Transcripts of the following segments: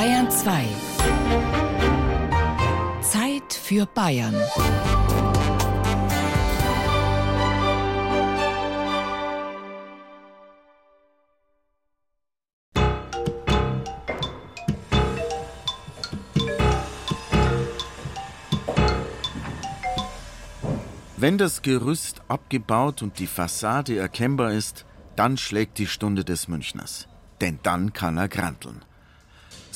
Bayern 2. Zeit für Bayern. Wenn das Gerüst abgebaut und die Fassade erkennbar ist, dann schlägt die Stunde des Münchners. Denn dann kann er granteln.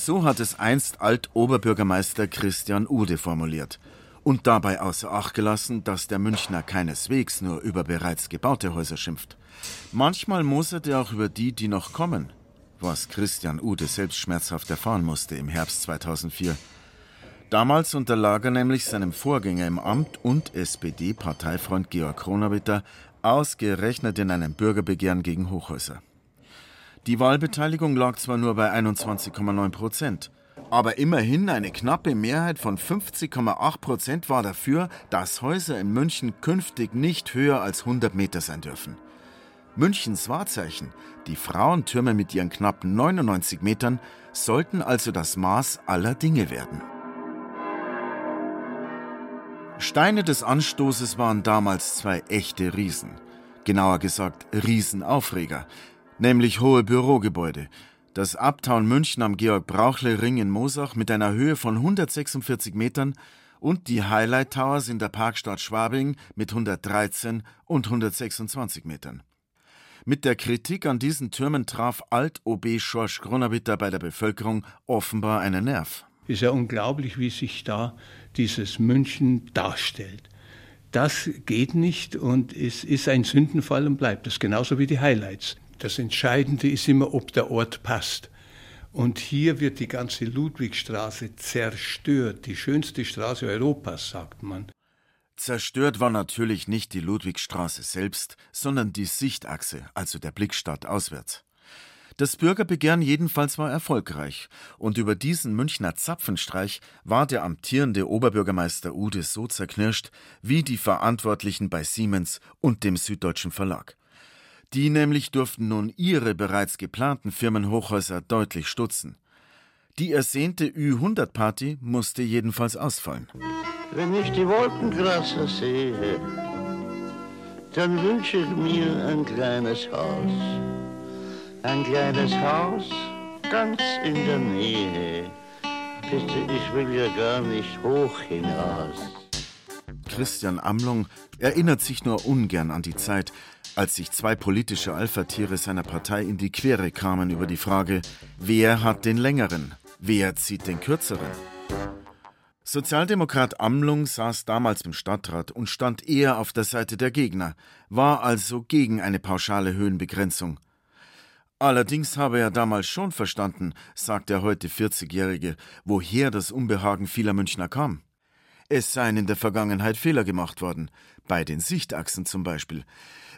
So hat es einst Alt-Oberbürgermeister Christian Ude formuliert und dabei außer Acht gelassen, dass der Münchner keineswegs nur über bereits gebaute Häuser schimpft. Manchmal mosert er auch über die, die noch kommen, was Christian Ude selbst schmerzhaft erfahren musste im Herbst 2004. Damals unterlag er nämlich seinem Vorgänger im Amt und SPD-Parteifreund Georg Kronawitter ausgerechnet in einem Bürgerbegehren gegen Hochhäuser. Die Wahlbeteiligung lag zwar nur bei 21,9 Prozent, aber immerhin eine knappe Mehrheit von 50,8 Prozent war dafür, dass Häuser in München künftig nicht höher als 100 Meter sein dürfen. Münchens Wahrzeichen, die Frauentürme mit ihren knapp 99 Metern, sollten also das Maß aller Dinge werden. Steine des Anstoßes waren damals zwei echte Riesen. Genauer gesagt Riesenaufreger, nämlich hohe Bürogebäude. Das Uptown München am Georg-Brauchle-Ring in Mosach mit einer Höhe von 146 Metern und die Highlight Towers in der Parkstadt Schwabing mit 113 und 126 Metern. Mit der Kritik an diesen Türmen traf Alt-OB Schorsch Gronabitter bei der Bevölkerung offenbar einen Nerv. Ist ja unglaublich, wie sich da dieses München darstellt. Das geht nicht und es ist ein Sündenfall und bleibt das genauso wie die Highlights. Das Entscheidende ist immer, ob der Ort passt. Und hier wird die ganze Ludwigstraße zerstört, die schönste Straße Europas, sagt man. Zerstört war natürlich nicht die Ludwigstraße selbst, sondern die Sichtachse, also der Blickstadt auswärts. Das Bürgerbegehren jedenfalls war erfolgreich, und über diesen Münchner Zapfenstreich war der amtierende Oberbürgermeister Ude so zerknirscht wie die Verantwortlichen bei Siemens und dem Süddeutschen Verlag. Die nämlich durften nun ihre bereits geplanten Firmenhochhäuser deutlich stutzen. Die ersehnte Ü100-Party musste jedenfalls ausfallen. Wenn ich die Wolkenkratzer sehe, dann wünsche ich mir ein kleines Haus ein kleines Haus ganz in der Nähe. Bitte, ich will ja gar nicht hoch hinaus. Christian Amlung erinnert sich nur ungern an die Zeit, als sich zwei politische Alpha-Tiere seiner Partei in die Quere kamen über die Frage, wer hat den längeren, wer zieht den kürzeren. Sozialdemokrat Amlung saß damals im Stadtrat und stand eher auf der Seite der Gegner, war also gegen eine pauschale Höhenbegrenzung. Allerdings habe er damals schon verstanden, sagt der heute 40-Jährige, woher das Unbehagen vieler Münchner kam. Es seien in der Vergangenheit Fehler gemacht worden, bei den Sichtachsen zum Beispiel.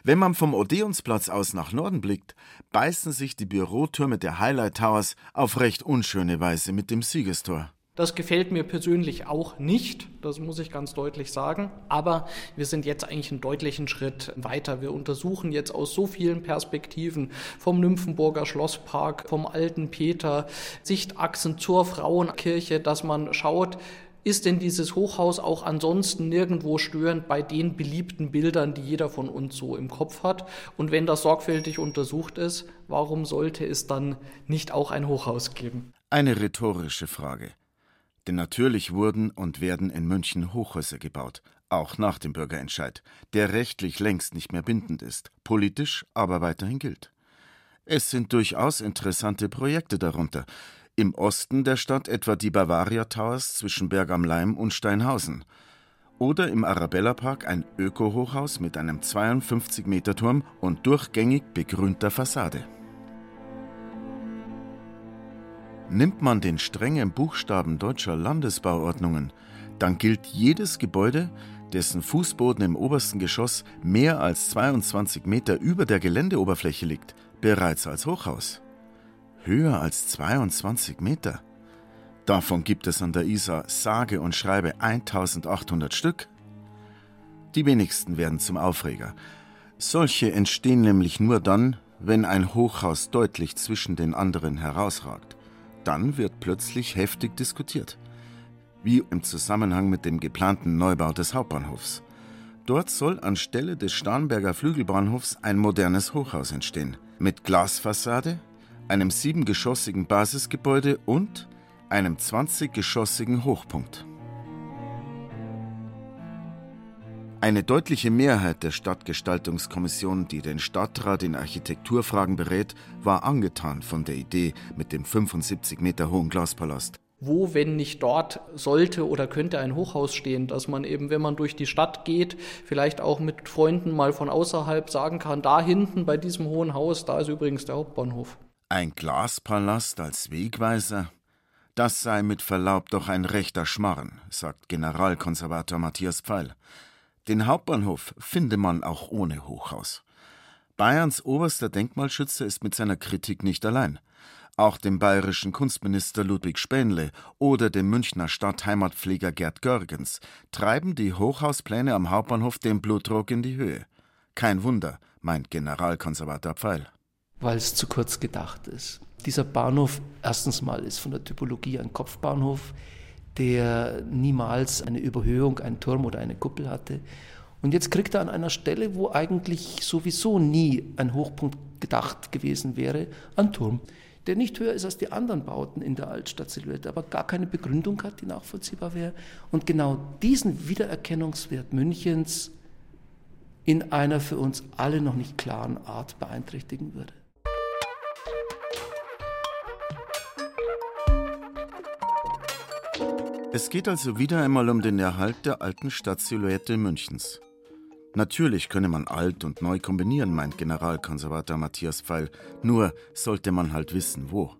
Wenn man vom Odeonsplatz aus nach Norden blickt, beißen sich die Bürotürme der Highlight Towers auf recht unschöne Weise mit dem Siegestor. Das gefällt mir persönlich auch nicht, das muss ich ganz deutlich sagen. Aber wir sind jetzt eigentlich einen deutlichen Schritt weiter. Wir untersuchen jetzt aus so vielen Perspektiven vom Nymphenburger Schlosspark, vom alten Peter, Sichtachsen zur Frauenkirche, dass man schaut, ist denn dieses Hochhaus auch ansonsten nirgendwo störend bei den beliebten Bildern, die jeder von uns so im Kopf hat? Und wenn das sorgfältig untersucht ist, warum sollte es dann nicht auch ein Hochhaus geben? Eine rhetorische Frage. Denn natürlich wurden und werden in München Hochhäuser gebaut, auch nach dem Bürgerentscheid, der rechtlich längst nicht mehr bindend ist, politisch aber weiterhin gilt. Es sind durchaus interessante Projekte darunter. Im Osten der Stadt etwa die Bavaria Towers zwischen Berg am Leim und Steinhausen. Oder im Arabella Park ein Öko-Hochhaus mit einem 52-Meter-Turm und durchgängig begrünter Fassade. Nimmt man den strengen Buchstaben deutscher Landesbauordnungen, dann gilt jedes Gebäude, dessen Fußboden im obersten Geschoss mehr als 22 Meter über der Geländeoberfläche liegt, bereits als Hochhaus. Höher als 22 Meter. Davon gibt es an der Isar sage und schreibe 1800 Stück. Die wenigsten werden zum Aufreger. Solche entstehen nämlich nur dann, wenn ein Hochhaus deutlich zwischen den anderen herausragt. dann wird plötzlich heftig diskutiert. Wie im Zusammenhang mit dem geplanten Neubau des Hauptbahnhofs. Dort soll anstelle des Starnberger Flügelbahnhofs ein modernes Hochhaus entstehen. Mit Glasfassade, einem siebengeschossigen Basisgebäude und einem 20-geschossigen Hochpunkt. Eine deutliche Mehrheit der Stadtgestaltungskommission, die den Stadtrat in Architekturfragen berät, war angetan von der Idee mit dem 75 Meter hohen Glaspalast. Wo, wenn nicht dort, sollte oder könnte ein Hochhaus stehen, dass man eben, wenn man durch die Stadt geht, vielleicht auch mit Freunden mal von außerhalb sagen kann, da hinten bei diesem hohen Haus, da ist übrigens der Hauptbahnhof. Ein Glaspalast als Wegweiser? Das sei mit Verlaub doch ein rechter Schmarren, sagt Generalkonservator Matthias Pfeil. Den Hauptbahnhof finde man auch ohne Hochhaus. Bayerns oberster Denkmalschützer ist mit seiner Kritik nicht allein. Auch dem bayerischen Kunstminister Ludwig Spähnle oder dem Münchner Stadtheimatpfleger Gerd Görgens treiben die Hochhauspläne am Hauptbahnhof den Blutdruck in die Höhe. Kein Wunder, meint Generalkonservator Pfeil. Weil es zu kurz gedacht ist. Dieser Bahnhof, erstens mal, ist von der Typologie ein Kopfbahnhof der niemals eine Überhöhung, einen Turm oder eine Kuppel hatte. Und jetzt kriegt er an einer Stelle, wo eigentlich sowieso nie ein Hochpunkt gedacht gewesen wäre, einen Turm, der nicht höher ist als die anderen Bauten in der Altstadtsilhouette, aber gar keine Begründung hat, die nachvollziehbar wäre. Und genau diesen Wiedererkennungswert Münchens in einer für uns alle noch nicht klaren Art beeinträchtigen würde. Es geht also wieder einmal um den Erhalt der alten Stadtsilhouette Münchens. Natürlich könne man alt und neu kombinieren, meint Generalkonservator Matthias Pfeil. Nur sollte man halt wissen, wo.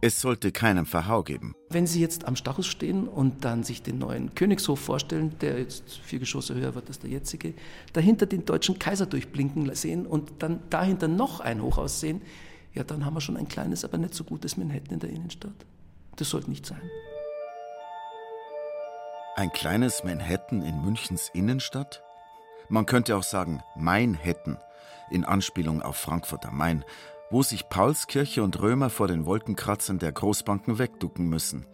Es sollte keinen Verhau geben. Wenn Sie jetzt am Stachus stehen und dann sich den neuen Königshof vorstellen, der jetzt vier Geschosse höher wird als der jetzige, dahinter den deutschen Kaiser durchblinken sehen und dann dahinter noch ein Hochhaus sehen, ja, dann haben wir schon ein kleines, aber nicht so gutes Manhattan in der Innenstadt. Das sollte nicht sein. Ein kleines Manhattan in Münchens Innenstadt? Man könnte auch sagen Mainhattan, in Anspielung auf Frankfurt am Main, wo sich Paulskirche und Römer vor den Wolkenkratzern der Großbanken wegducken müssen.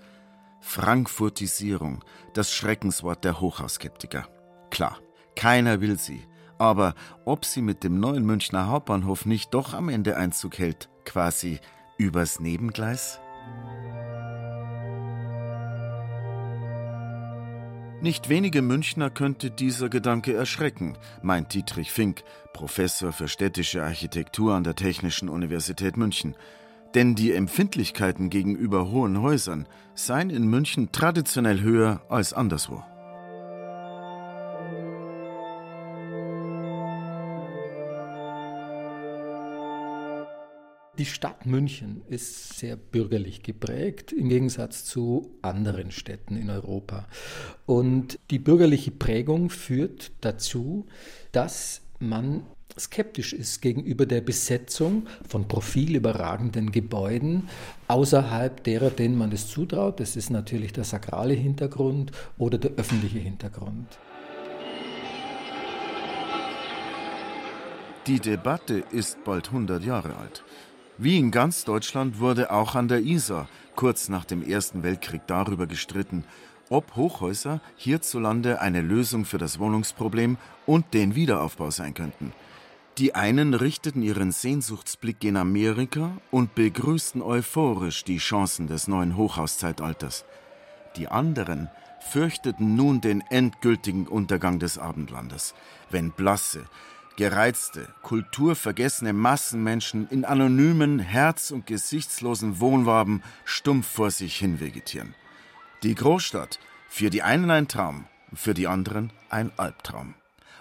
Frankfurtisierung, das Schreckenswort der Hochhausskeptiker. Klar, keiner will sie. Aber ob sie mit dem neuen Münchner Hauptbahnhof nicht doch am Ende Einzug hält, quasi übers Nebengleis? Nicht wenige Münchner könnte dieser Gedanke erschrecken, meint Dietrich Fink, Professor für städtische Architektur an der Technischen Universität München. Denn die Empfindlichkeiten gegenüber hohen Häusern seien in München traditionell höher als anderswo. Die Stadt München ist sehr bürgerlich geprägt im Gegensatz zu anderen Städten in Europa. Und die bürgerliche Prägung führt dazu, dass man skeptisch ist gegenüber der Besetzung von profilüberragenden Gebäuden außerhalb derer, denen man es zutraut. Das ist natürlich der sakrale Hintergrund oder der öffentliche Hintergrund. Die Debatte ist bald 100 Jahre alt. Wie in ganz Deutschland wurde auch an der Isar kurz nach dem Ersten Weltkrieg darüber gestritten, ob Hochhäuser hierzulande eine Lösung für das Wohnungsproblem und den Wiederaufbau sein könnten. Die einen richteten ihren Sehnsuchtsblick in Amerika und begrüßten euphorisch die Chancen des neuen Hochhauszeitalters. Die anderen fürchteten nun den endgültigen Untergang des Abendlandes, wenn blasse, Gereizte, kulturvergessene Massenmenschen in anonymen, herz- und gesichtslosen Wohnwaben stumpf vor sich hin vegetieren. Die Großstadt, für die einen ein Traum, für die anderen ein Albtraum.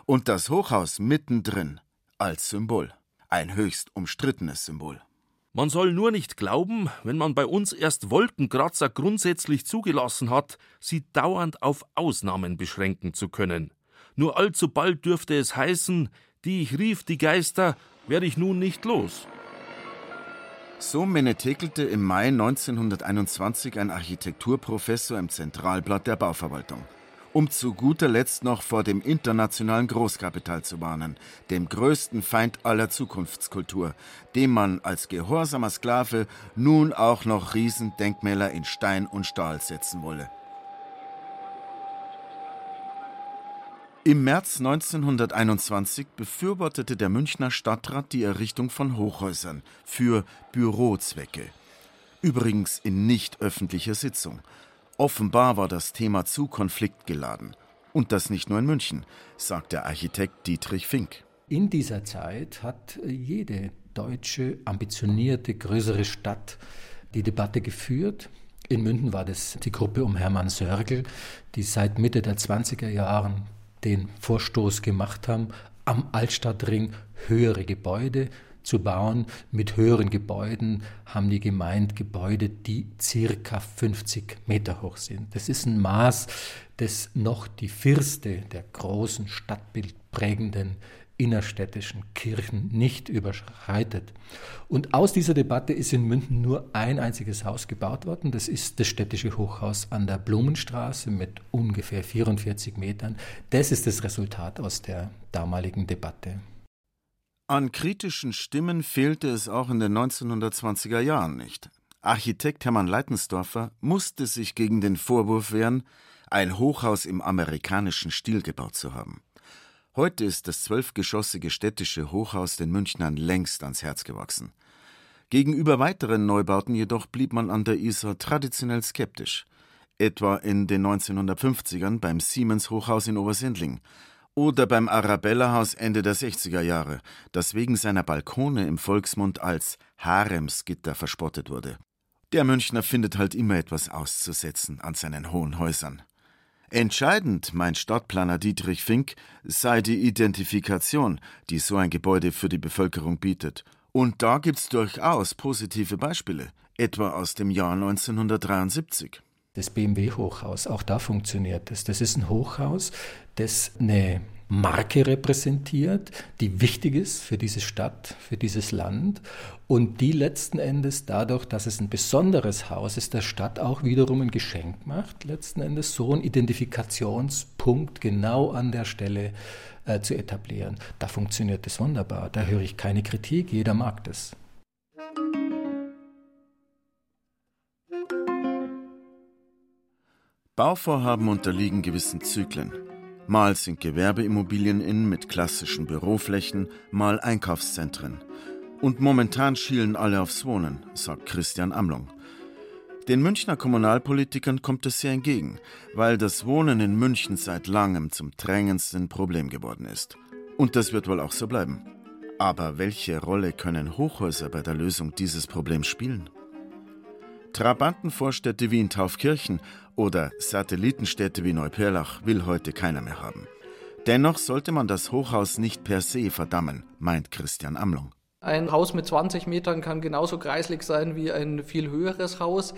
Und das Hochhaus mittendrin als Symbol. Ein höchst umstrittenes Symbol. Man soll nur nicht glauben, wenn man bei uns erst Wolkenkratzer grundsätzlich zugelassen hat, sie dauernd auf Ausnahmen beschränken zu können. Nur allzu bald dürfte es heißen, die ich rief, die Geister, werde ich nun nicht los. So menetekelte im Mai 1921 ein Architekturprofessor im Zentralblatt der Bauverwaltung. um zu guter Letzt noch vor dem internationalen Großkapital zu warnen, dem größten Feind aller Zukunftskultur, dem man als gehorsamer Sklave nun auch noch Riesendenkmäler in Stein und Stahl setzen wolle. Im März 1921 befürwortete der Münchner Stadtrat die Errichtung von Hochhäusern für Bürozwecke. Übrigens in nicht öffentlicher Sitzung. Offenbar war das Thema zu konfliktgeladen. Und das nicht nur in München, sagt der Architekt Dietrich Fink. In dieser Zeit hat jede deutsche, ambitionierte, größere Stadt die Debatte geführt. In München war das die Gruppe um Hermann Sörgel, die seit Mitte der 20er Jahren den Vorstoß gemacht haben, am Altstadtring höhere Gebäude zu bauen. Mit höheren Gebäuden haben die gemeint Gebäude, die circa 50 Meter hoch sind. Das ist ein Maß, das noch die Firste der großen stadtbildprägenden innerstädtischen Kirchen nicht überschreitet. Und aus dieser Debatte ist in München nur ein einziges Haus gebaut worden. Das ist das städtische Hochhaus an der Blumenstraße mit ungefähr 44 Metern. Das ist das Resultat aus der damaligen Debatte. An kritischen Stimmen fehlte es auch in den 1920er Jahren nicht. Architekt Hermann Leitensdorfer musste sich gegen den Vorwurf wehren, ein Hochhaus im amerikanischen Stil gebaut zu haben. Heute ist das zwölfgeschossige städtische Hochhaus den Münchnern längst ans Herz gewachsen. Gegenüber weiteren Neubauten jedoch blieb man an der Isar traditionell skeptisch. Etwa in den 1950ern beim Siemens Hochhaus in Obersendling oder beim Arabella-Haus Ende der 60er Jahre, das wegen seiner Balkone im Volksmund als Haremsgitter verspottet wurde. Der Münchner findet halt immer etwas auszusetzen an seinen hohen Häusern. Entscheidend, meint Stadtplaner Dietrich Fink, sei die Identifikation, die so ein Gebäude für die Bevölkerung bietet. Und da gibt's durchaus positive Beispiele, etwa aus dem Jahr 1973 das BMW-Hochhaus. Auch da funktioniert es. Das. das ist ein Hochhaus, das eine Marke repräsentiert, die wichtig ist für diese Stadt, für dieses Land und die letzten Endes dadurch, dass es ein besonderes Haus ist, der Stadt auch wiederum ein Geschenk macht, letzten Endes so einen Identifikationspunkt genau an der Stelle äh, zu etablieren. Da funktioniert es wunderbar, da höre ich keine Kritik, jeder mag das. Bauvorhaben unterliegen gewissen Zyklen. Mal sind Gewerbeimmobilien in mit klassischen Büroflächen, mal Einkaufszentren. Und momentan schielen alle aufs Wohnen, sagt Christian Amlung. Den Münchner Kommunalpolitikern kommt es sehr entgegen, weil das Wohnen in München seit langem zum drängendsten Problem geworden ist. Und das wird wohl auch so bleiben. Aber welche Rolle können Hochhäuser bei der Lösung dieses Problems spielen? Trabantenvorstädte wie in Taufkirchen oder Satellitenstädte wie Neuperlach will heute keiner mehr haben. Dennoch sollte man das Hochhaus nicht per se verdammen, meint Christian Amlung. Ein Haus mit 20 Metern kann genauso kreislig sein wie ein viel höheres Haus.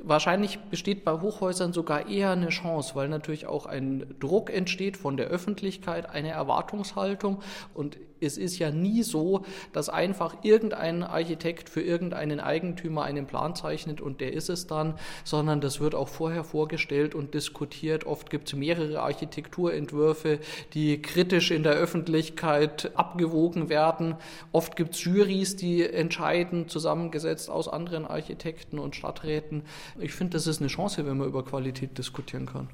Wahrscheinlich besteht bei Hochhäusern sogar eher eine Chance, weil natürlich auch ein Druck entsteht von der Öffentlichkeit, eine Erwartungshaltung. Und es ist ja nie so, dass einfach irgendein Architekt für irgendeinen Eigentümer einen Plan zeichnet und der ist es dann, sondern das wird auch vorher vorgestellt und diskutiert. Oft gibt es mehrere Architekturentwürfe, die kritisch in der Öffentlichkeit abgewogen werden. Oft gibt es Juries, die entscheiden, zusammengesetzt aus anderen Architekten und Stadträten. Ich finde, das ist eine Chance, wenn man über Qualität diskutieren kann.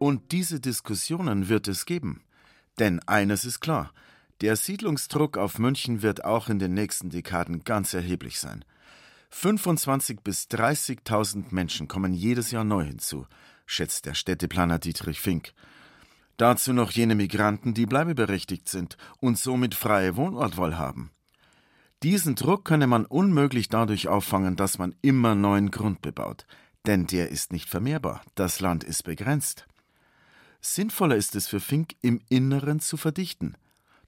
Und diese Diskussionen wird es geben. Denn eines ist klar, der Siedlungsdruck auf München wird auch in den nächsten Dekaden ganz erheblich sein. 25.000 bis 30.000 Menschen kommen jedes Jahr neu hinzu, schätzt der Städteplaner Dietrich Fink. Dazu noch jene Migranten, die bleibeberechtigt sind und somit freie Wohnortwahl haben. Diesen Druck könne man unmöglich dadurch auffangen, dass man immer neuen Grund bebaut, denn der ist nicht vermehrbar, das Land ist begrenzt. Sinnvoller ist es für Fink, im Inneren zu verdichten.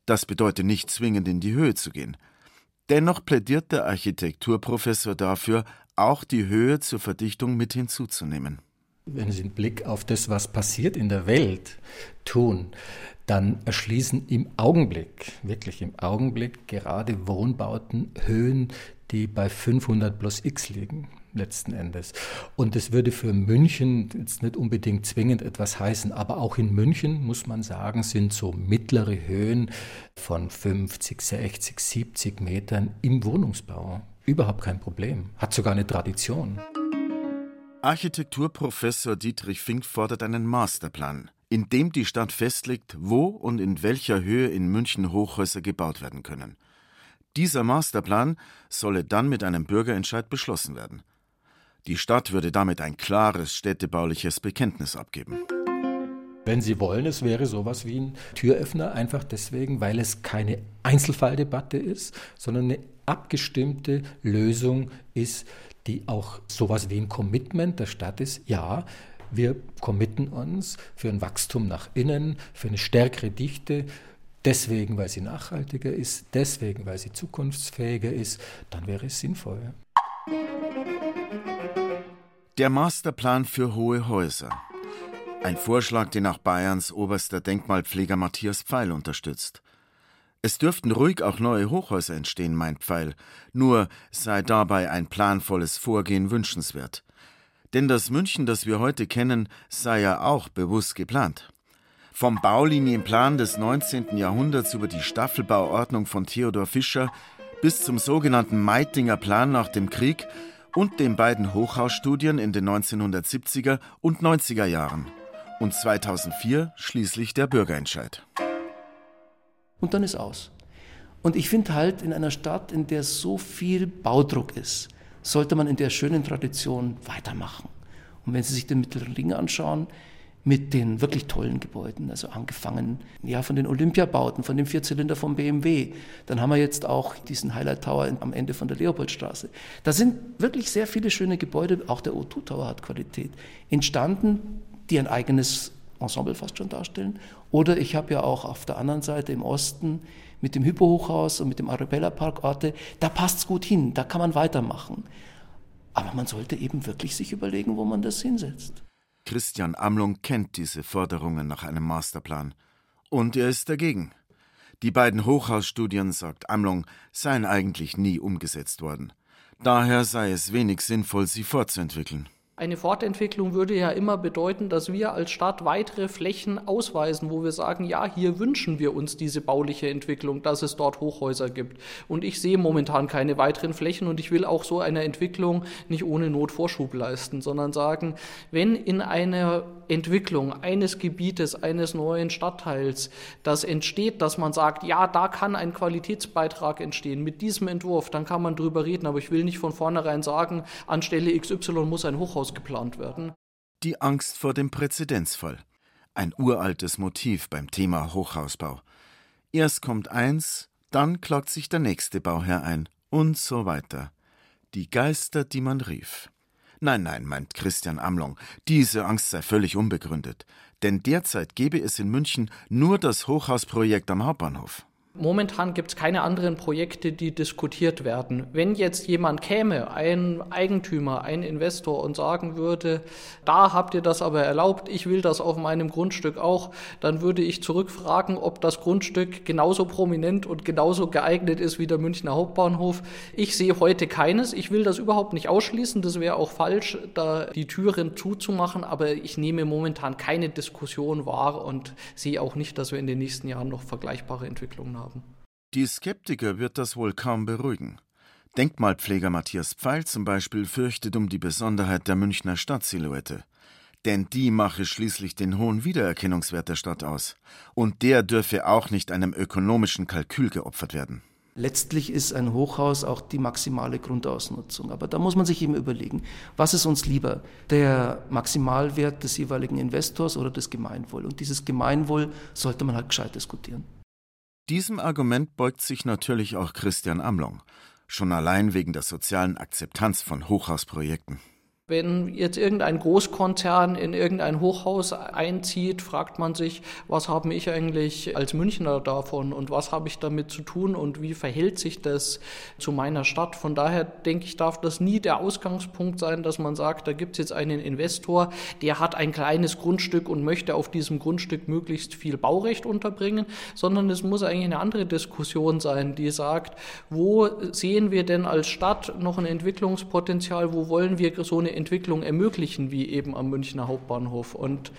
Das bedeutet nicht zwingend in die Höhe zu gehen. Dennoch plädiert der Architekturprofessor dafür, auch die Höhe zur Verdichtung mit hinzuzunehmen. Wenn Sie einen Blick auf das, was passiert in der Welt, tun, dann erschließen im Augenblick, wirklich im Augenblick, gerade Wohnbauten Höhen, die bei 500 plus x liegen. Letzten Endes. Und es würde für München jetzt nicht unbedingt zwingend etwas heißen, aber auch in München, muss man sagen, sind so mittlere Höhen von 50, 60, 70 Metern im Wohnungsbau überhaupt kein Problem, hat sogar eine Tradition. Architekturprofessor Dietrich Fink fordert einen Masterplan, in dem die Stadt festlegt, wo und in welcher Höhe in München Hochhäuser gebaut werden können. Dieser Masterplan solle dann mit einem Bürgerentscheid beschlossen werden. Die Stadt würde damit ein klares städtebauliches Bekenntnis abgeben. Wenn Sie wollen, es wäre sowas wie ein Türöffner, einfach deswegen, weil es keine Einzelfalldebatte ist, sondern eine abgestimmte Lösung ist, die auch sowas wie ein Commitment der Stadt ist. Ja, wir committen uns für ein Wachstum nach innen, für eine stärkere Dichte, deswegen, weil sie nachhaltiger ist, deswegen, weil sie zukunftsfähiger ist, dann wäre es sinnvoll. Der Masterplan für hohe Häuser. Ein Vorschlag, den auch Bayerns oberster Denkmalpfleger Matthias Pfeil unterstützt. Es dürften ruhig auch neue Hochhäuser entstehen, meint Pfeil, nur sei dabei ein planvolles Vorgehen wünschenswert. Denn das München, das wir heute kennen, sei ja auch bewusst geplant. Vom Baulinienplan des 19. Jahrhunderts über die Staffelbauordnung von Theodor Fischer bis zum sogenannten Meitinger Plan nach dem Krieg und den beiden Hochhausstudien in den 1970er und 90er Jahren. Und 2004 schließlich der Bürgerentscheid und dann ist aus. Und ich finde halt, in einer Stadt, in der so viel Baudruck ist, sollte man in der schönen Tradition weitermachen. Und wenn Sie sich den Mittleren Ring anschauen, mit den wirklich tollen Gebäuden, also angefangen ja von den Olympiabauten, von dem Vierzylinder vom BMW. Dann haben wir jetzt auch diesen Highlight Tower am Ende von der Leopoldstraße. Da sind wirklich sehr viele schöne Gebäude, auch der O2 Tower hat Qualität, entstanden, die ein eigenes Ensemble fast schon darstellen. Oder ich habe ja auch auf der anderen Seite im Osten mit dem Hypo-Hochhaus und mit dem Arabella Park Orte, da passt es gut hin, da kann man weitermachen. Aber man sollte eben wirklich sich überlegen, wo man das hinsetzt. Christian Amlung kennt diese Forderungen nach einem Masterplan. Und er ist dagegen. Die beiden Hochhausstudien, sagt Amlung, seien eigentlich nie umgesetzt worden. Daher sei es wenig sinnvoll, sie fortzuentwickeln. Eine Fortentwicklung würde ja immer bedeuten, dass wir als Stadt weitere Flächen ausweisen, wo wir sagen, ja, hier wünschen wir uns diese bauliche Entwicklung, dass es dort Hochhäuser gibt. Und ich sehe momentan keine weiteren Flächen und ich will auch so eine Entwicklung nicht ohne Not Vorschub leisten, sondern sagen, wenn in einer Entwicklung eines Gebietes, eines neuen Stadtteils das entsteht, dass man sagt, ja, da kann ein Qualitätsbeitrag entstehen mit diesem Entwurf, dann kann man drüber reden, aber ich will nicht von vornherein sagen, anstelle XY muss ein Hochhaus geplant werden. Die Angst vor dem Präzedenzfall. Ein uraltes Motiv beim Thema Hochhausbau. Erst kommt eins, dann klagt sich der nächste Bauherr ein und so weiter. Die Geister, die man rief. Nein, nein, meint Christian Amlong, diese Angst sei völlig unbegründet, denn derzeit gebe es in München nur das Hochhausprojekt am Hauptbahnhof. Momentan gibt es keine anderen Projekte, die diskutiert werden. Wenn jetzt jemand käme, ein Eigentümer, ein Investor und sagen würde, da habt ihr das aber erlaubt, ich will das auf meinem Grundstück auch, dann würde ich zurückfragen, ob das Grundstück genauso prominent und genauso geeignet ist wie der Münchner Hauptbahnhof. Ich sehe heute keines. Ich will das überhaupt nicht ausschließen. Das wäre auch falsch, da die Türen zuzumachen. Aber ich nehme momentan keine Diskussion wahr und sehe auch nicht, dass wir in den nächsten Jahren noch vergleichbare Entwicklungen haben haben. Die Skeptiker wird das wohl kaum beruhigen. Denkmalpfleger Matthias Pfeil zum Beispiel fürchtet um die Besonderheit der Münchner Stadtsilhouette. Denn die mache schließlich den hohen Wiedererkennungswert der Stadt aus. Und der dürfe auch nicht einem ökonomischen Kalkül geopfert werden. Letztlich ist ein Hochhaus auch die maximale Grundausnutzung. Aber da muss man sich eben überlegen, was ist uns lieber? Der Maximalwert des jeweiligen Investors oder des Gemeinwohl? Und dieses Gemeinwohl sollte man halt gescheit diskutieren. Diesem Argument beugt sich natürlich auch Christian Amlong, schon allein wegen der sozialen Akzeptanz von Hochhausprojekten. Wenn jetzt irgendein Großkonzern in irgendein Hochhaus einzieht, fragt man sich, was habe ich eigentlich als Münchner davon und was habe ich damit zu tun und wie verhält sich das zu meiner Stadt. Von daher denke ich, darf das nie der Ausgangspunkt sein, dass man sagt, da gibt es jetzt einen Investor, der hat ein kleines Grundstück und möchte auf diesem Grundstück möglichst viel Baurecht unterbringen, sondern es muss eigentlich eine andere Diskussion sein, die sagt, wo sehen wir denn als Stadt noch ein Entwicklungspotenzial, wo wollen wir so eine Entwicklung ermöglichen, wie eben am Münchner Hauptbahnhof. Und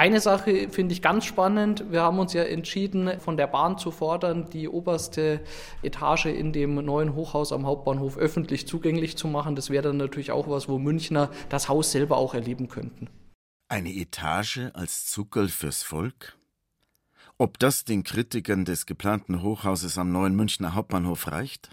eine Sache finde ich ganz spannend. Wir haben uns ja entschieden, von der Bahn zu fordern, die oberste Etage in dem neuen Hochhaus am Hauptbahnhof öffentlich zugänglich zu machen. Das wäre dann natürlich auch was, wo Münchner das Haus selber auch erleben könnten. Eine Etage als Zuckerl fürs Volk? Ob das den Kritikern des geplanten Hochhauses am neuen Münchner Hauptbahnhof reicht?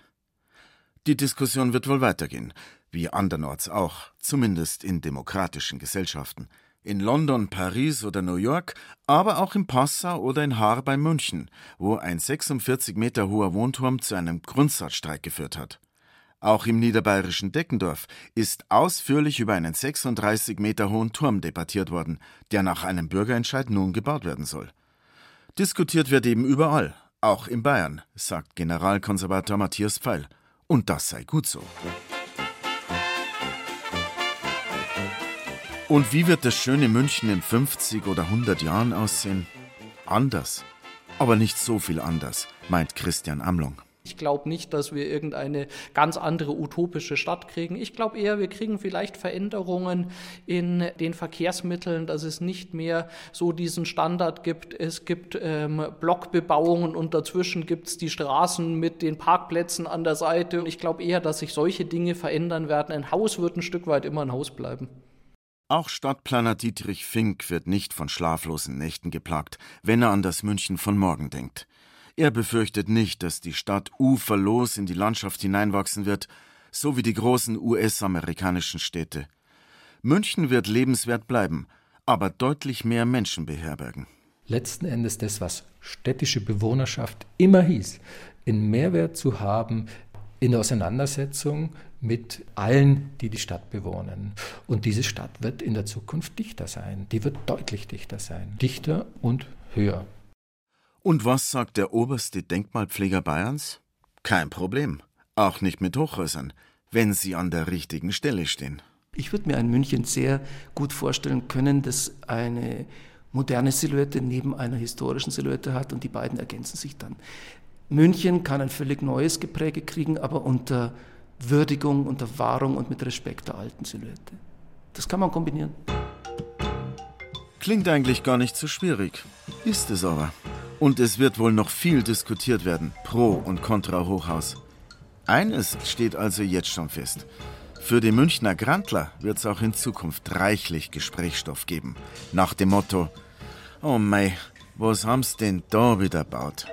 Die Diskussion wird wohl weitergehen wie andernorts auch, zumindest in demokratischen Gesellschaften. In London, Paris oder New York, aber auch in Passau oder in Haar bei München, wo ein 46 Meter hoher Wohnturm zu einem Grundsatzstreik geführt hat. Auch im niederbayerischen Deckendorf ist ausführlich über einen 36 Meter hohen Turm debattiert worden, der nach einem Bürgerentscheid nun gebaut werden soll. Diskutiert wird eben überall, auch in Bayern, sagt Generalkonservator Matthias Pfeil. Und das sei gut so. Und wie wird das schöne München in 50 oder 100 Jahren aussehen? Anders. Aber nicht so viel anders, meint Christian Amlung. Ich glaube nicht, dass wir irgendeine ganz andere utopische Stadt kriegen. Ich glaube eher, wir kriegen vielleicht Veränderungen in den Verkehrsmitteln, dass es nicht mehr so diesen Standard gibt. Es gibt ähm, Blockbebauungen und dazwischen gibt es die Straßen mit den Parkplätzen an der Seite. Ich glaube eher, dass sich solche Dinge verändern werden. Ein Haus wird ein Stück weit immer ein Haus bleiben. Auch Stadtplaner Dietrich Fink wird nicht von schlaflosen Nächten geplagt, wenn er an das München von morgen denkt. Er befürchtet nicht, dass die Stadt uferlos in die Landschaft hineinwachsen wird, so wie die großen US-amerikanischen Städte. München wird lebenswert bleiben, aber deutlich mehr Menschen beherbergen. Letzten Endes das, was städtische Bewohnerschaft immer hieß, in Mehrwert zu haben in der Auseinandersetzung mit allen, die die Stadt bewohnen. Und diese Stadt wird in der Zukunft dichter sein. Die wird deutlich dichter sein. Dichter und höher. Und was sagt der oberste Denkmalpfleger Bayerns? Kein Problem. Auch nicht mit Hochhäusern, wenn sie an der richtigen Stelle stehen. Ich würde mir ein München sehr gut vorstellen können, das eine moderne Silhouette neben einer historischen Silhouette hat und die beiden ergänzen sich dann. München kann ein völlig neues Gepräge kriegen, aber unter Würdigung, unter Wahrung und mit Respekt der alten Silhouette. Das kann man kombinieren. Klingt eigentlich gar nicht so schwierig. Ist es aber. Und es wird wohl noch viel diskutiert werden, pro und contra Hochhaus. Eines steht also jetzt schon fest. Für die Münchner Grantler wird es auch in Zukunft reichlich Gesprächsstoff geben. Nach dem Motto: Oh mei, was haben's denn da wieder baut?